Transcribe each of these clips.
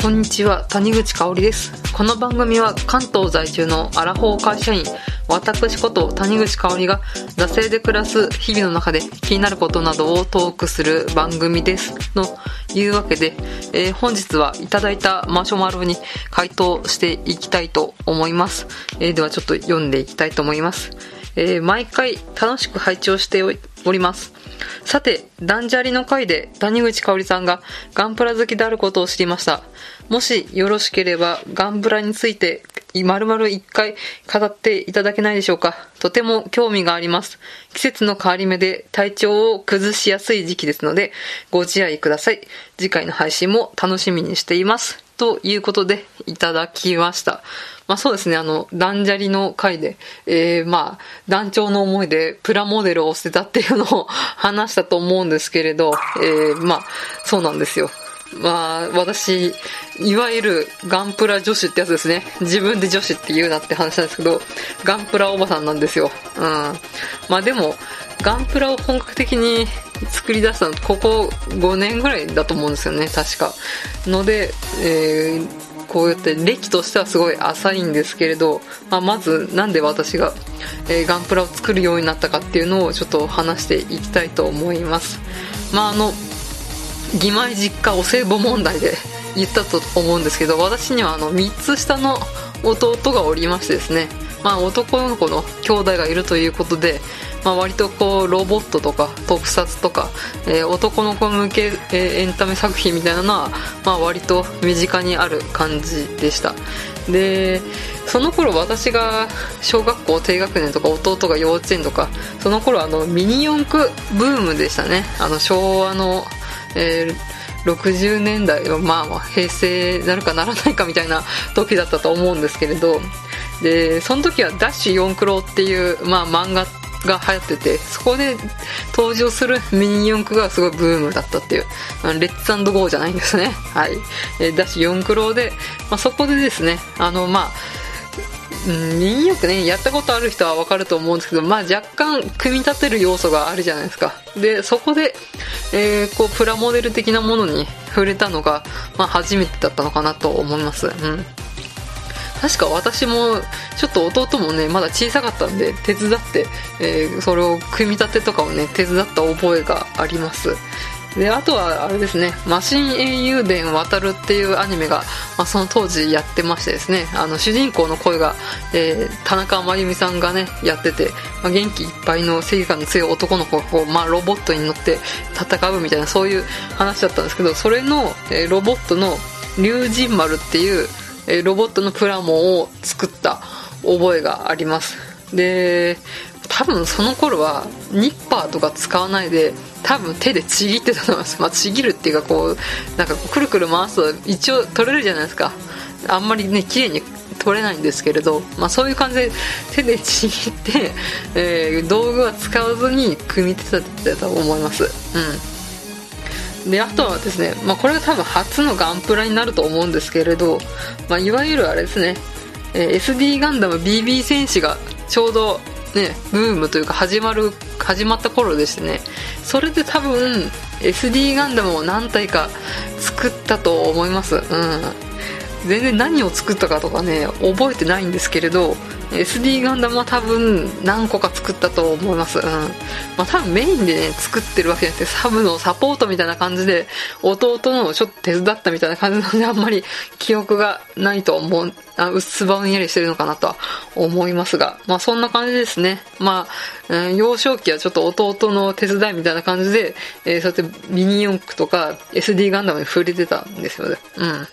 こんにちは、谷口香織です。この番組は関東在住のアラフォー会社員、私こと谷口香織が惰性で暮らす日々の中で気になることなどをトークする番組です。のいうわけで、えー本日はいただいたマシュマロに回答していきたいと思います。えーではちょっと読んでいきたいと思います。えー毎回楽しく拝聴しておおります。さて、ダンジャリの回で谷口香織さんがガンプラ好きであることを知りました。もしよろしければガンプラについて丸々一回語っていただけないでしょうか。とても興味があります。季節の変わり目で体調を崩しやすい時期ですのでご自愛ください。次回の配信も楽しみにしています。ということでいただきました。まあそうですね、あの、ダンジャリの回で、えー、まあ、団長の思いでプラモデルを捨てたっていうのを話したと思うんですけれど、えー、まあ、そうなんですよ。まあ、私、いわゆるガンプラ女子ってやつですね。自分で女子って言うなって話なんですけど、ガンプラおばさんなんですよ。うん。まあでも、ガンプラを本格的に作り出したのここ5年ぐらいだと思うんですよね、確か。ので、えーこうやって歴としてはすごい浅いんですけれど、まあ、まずなんで私が、えーガンプラを作るようになったかっていうのをちょっと話していきたいと思います。まああの、義妹実家お歳暮問題で言ったと思うんですけど私にはあの3つ下の弟がおりましてですね、まあ、男の子の兄弟がいるということで、まあ、割とこうロボットとか特撮とか、えー男の子向け、えーエンタメ作品みたいなのは、まあ、割と身近にある感じでした。でその頃私が小学校低学年とか弟が幼稚園とかその頃あのミニ四駆ブームでしたね。あの昭和のえー60年代はまあまあ平成なるかならないかみたいな時だったと思うんですけれどでその時は「ダッシュ四クロ」っていう、まあ、漫画が流行っててそこで登場するミニ四駆がすごいブームだったっていうレッツゴーじゃないんですね。はい。えーダッシュ四クロで、まあ、そこでですねあのまあうん、ミニ四駆ね、やったことある人はわかると思うんですけど、まあ若干組み立てる要素があるじゃないですか。で、そこで、えーこう、プラモデル的なものに触れたのが、まあ初めてだったのかなと思います。うん。確か私も、ちょっと弟もね、まだ小さかったんで、手伝って、えーそれを組み立てとかをね、手伝った覚えがあります。で、あとは、あれですね、マシン英雄伝渡るっていうアニメが、まあ、その当時やってましてですね、あの、主人公の声が、えー田中真由美さんがね、やってて、まあ、元気いっぱいの正義感の強い男の子がこう、まあ、ロボットに乗って戦うみたいな、そういう話だったんですけど、それの、えーロボットの龍神丸っていう、えーロボットのプラモを作った覚えがあります。で、多分その頃はニッパーとか使わないで多分手でちぎってたと思います、まあ、ちぎるっていうかこうなんかくるくる回すと一応取れるじゃないですか。あんまりね綺麗に取れないんですけれど、まあ、そういう感じで手でちぎって、えー道具は使わずに組み立ててたと思います。うん。であとはですね、まあ、これが多分初のガンプラになると思うんですけれど、まあ、いわゆるあれですね、えー SD ガンダム BB 戦士がちょうどねブームというか始まる始まった頃でしてね。それで多分 SD ガンダムを何体か作ったと思います。うん。全然何を作ったかとかね覚えてないんですけれど SD ガンダムは多分何個か作ったと思います。うん。まあ多分メインでね作ってるわけじゃなくてサブのサポートみたいな感じで弟のちょっと手伝ったみたいな感じなのであんまり記憶がないと思うあうっすばんやりしてるのかなとは思いますが。まあそんな感じですね。まあ、うん幼少期はちょっと弟の手伝いみたいな感じで、えーそうやってミニ四駆とか SD ガンダムに触れてたんですよね。うん。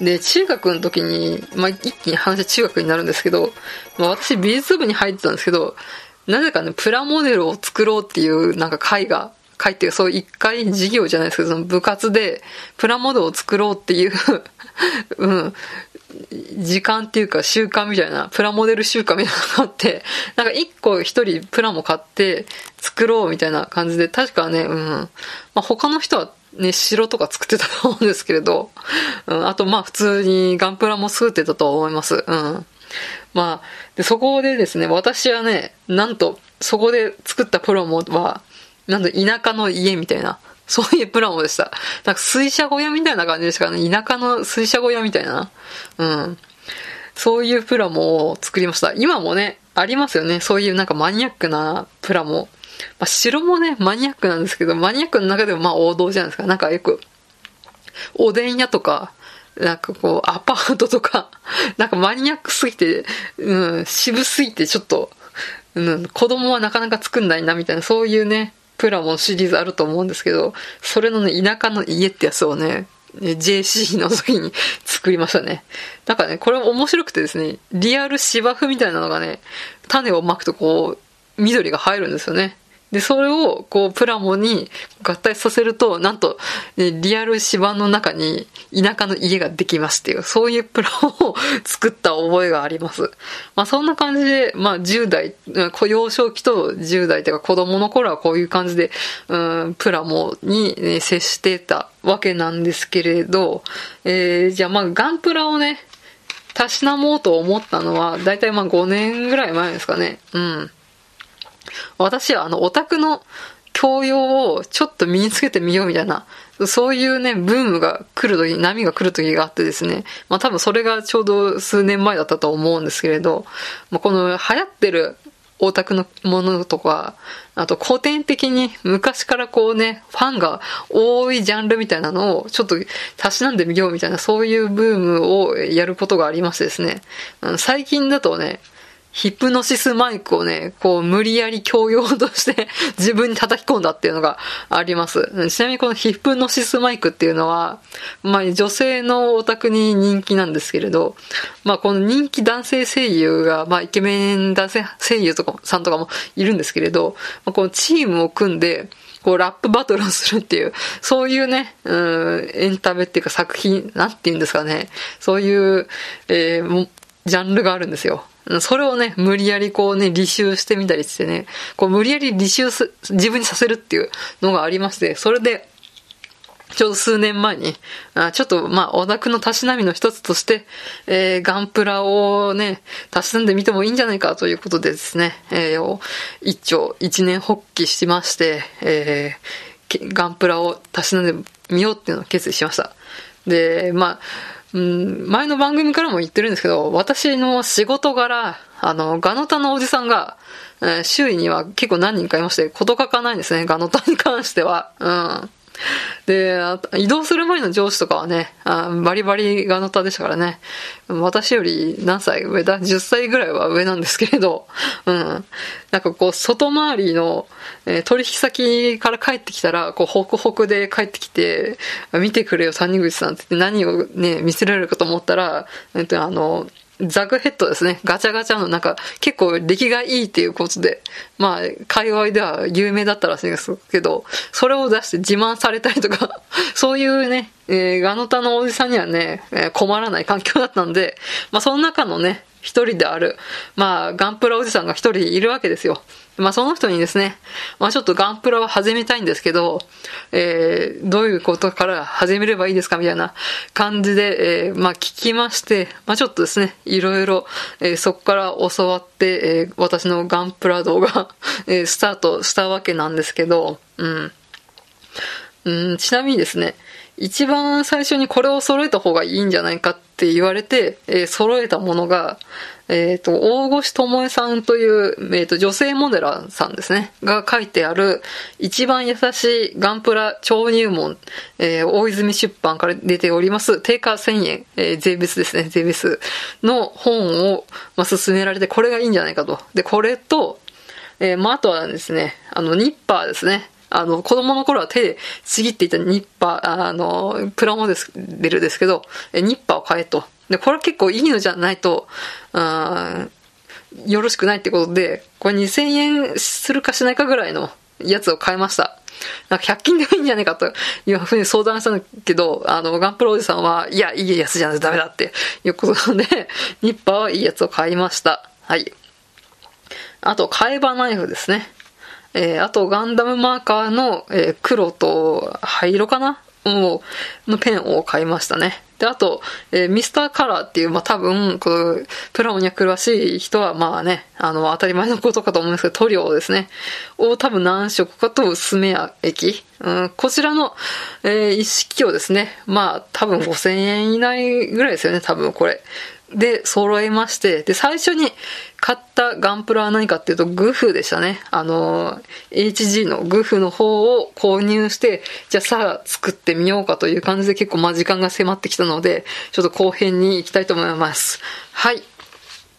で、中学の時に、まあ、一気に話は中学になるんですけど、まあ、私美術部に入ってたんですけど、なぜかね、プラモデルを作ろうっていうなんか会が、会っていうそう一回授業じゃないですけど、その部活でプラモデルを作ろうっていう、うん、時間っていうか習慣みたいな、プラモデル習慣みたいなのがあって、なんか一個一人プラモ買って作ろうみたいな感じで、確かね、うん、まあ、他の人はね、城とか作ってたと思うんですけれど、うん、あとまあ普通にガンプラも作ってたと思います。うん。まあ、で、そこでですね、私はね、なんと、そこで作ったプラモは、なんと田舎の家みたいなそういうプラモでした。なんか水車小屋みたいな感じでしたかね。田舎の水車小屋みたいな。うん。そういうプラモを作りました。今もね、ありますよね。そういうなんかマニアックなプラモ。まあ、城もね、マニアックなんですけど、マニアックの中でもまあ王道じゃないですか。なんかよく、おでん屋とか、なんかこう、アパートとか、なんかマニアックすぎて、うん、渋すぎてちょっと、うん、子供はなかなか作んないなみたいな、そういうね、プラモシリーズあると思うんですけど、それのね、田舎の家ってやつをね、JC の時に 作りましたね。なんかね、これ面白くてですね、リアル芝生みたいなのがね、種をまくとこう、緑が入るんですよね。で、それを、こう、プラモに合体させると、なんと、ね、リアル芝の中に田舎の家ができますっていう、そういうプラモを作った覚えがあります。まあ、そんな感じで、まあ、10代、幼少期と10代というか子供の頃はこういう感じで、うん、プラモに、ね、接してたわけなんですけれど、えー、じゃあまあ、ガンプラをね、たしなもうと思ったのは、だいたいまあ5年ぐらい前ですかね。うん。私はあの、オタクの教養をちょっと身につけてみようみたいな、そういうね、ブームが来るとき、波が来るときがあってですね、まあ多分それがちょうど数年前だったと思うんですけれど、まあ、この流行ってるオタクのものとか、あと古典的に昔からこうね、ファンが多いジャンルみたいなのをちょっとたしなんでみようみたいな、そういうブームをやることがありましてですね、最近だとね、ヒプノシスマイクをね、こう無理やり教養として 自分に叩き込んだっていうのがあります。ちなみにこのヒプノシスマイクっていうのは、まあ女性のオタクに人気なんですけれど、まあこの人気男性声優が、まあイケメン男性声優とかさんとかもいるんですけれど、まあ、このチームを組んで、こうラップバトルをするっていう、そういうね、うん、エンタメっていうか作品、なんて言うんですかね、そういう、えー、ジャンルがあるんですよ。それをね、無理やりこうね、履修してみたりしてね、こう無理やり履修す、自分にさせるっていうのがありまして、それで、ちょうど数年前に、あちょっと、まあ、オタクのたしなみの一つとして、えー、ガンプラをね、たしなんでみてもいいんじゃないかということでですね、えー、一丁、一年発起しまして、えー、ガンプラをたしなんでみようっていうのを決意しました。で、まあ、うん、前の番組からも言ってるんですけど、私の仕事柄、あの、ガノタのおじさんが、えー、周囲には結構何人かいまして、こと書かないんですね、ガノタに関しては。うん。で、移動する前の上司とかはね、あバリバリがのたでしたからね、私より何歳上だ ?10 歳ぐらいは上なんですけれど、うん。なんかこう、外回りの、えー、取引先から帰ってきたら、こう、ホクホクで帰ってきて、見てくれよ、谷口さんって何をね、見せられるかと思ったら、えっと、あの、ザグヘッドですね。ガチャガチャのなんか結構出来がいいっていうことで、まあ、界隈では有名だったらしいんですけど、それを出して自慢されたりとか、そういうね、えー、ガノタのおじさんにはね、えー、困らない環境だったんで、まあその中のね、一人である、まあ、ガンプラおじさんが一人いるわけですよ。まあ、その人にですね、まあ、ちょっとガンプラを始めたいんですけど、えー、どういうことから始めればいいですかみたいな感じで、えー、まあ、聞きまして、まあ、ちょっとですね、いろいろ、えー、そこから教わって、えー、私のガンプラ道がえー、スタートしたわけなんですけど、うん。うん、ちなみにですね、一番最初にこれを揃えた方がいいんじゃないかって言われて、えー、揃えたものが、えっ、ー、と、大越智恵さんという、えっ、ー、と、女性モデラーさんですね、が書いてある、一番優しいガンプラ超入門、えー、大泉出版から出ております、定価1000円、えー、税別ですね、税別の本を、まあ、勧められて、これがいいんじゃないかと。で、これと、えー、まあ、あとはですね、あの、ニッパーですね。あの、子供の頃は手でちぎっていたニッパー、あの、プラモデルですけど、ニッパーを買えと。で、これは結構いいのじゃないと、あよろしくないってことで、これ2000円するかしないかぐらいのやつを買いました。なんか100均でもいいんじゃないかと いうふうに相談したんだけど、あの、ガンプロおじさんは、いや、いいやつじゃないとダメだっていうことで、ニッパーはいいやつを買いました。はい。あと、替え刃ナイフですね。えー、あとガンダムマーカーの、えー、黒と灰色かな？もう、のペンを買いましたね。で、あと、えー、ミスターカラーっていう、まあ、多分、この、プラモには詳しい人は、まあね、あの、当たり前のことかと思うんですけど、塗料ですね。を多分何色かと薄めや液。うん、こちらの、えー、一式をですね、まあ、多分5000円以内ぐらいですよね、多分これ。で、揃えまして、で、最初に買ったガンプラは何かっていうと、グフでしたね。あの、HG のグフの方を購入して、じゃあさあ作ってみようかという感じで結構ま時間が迫ってきたので、ちょっと後編に行きたいと思います。はい。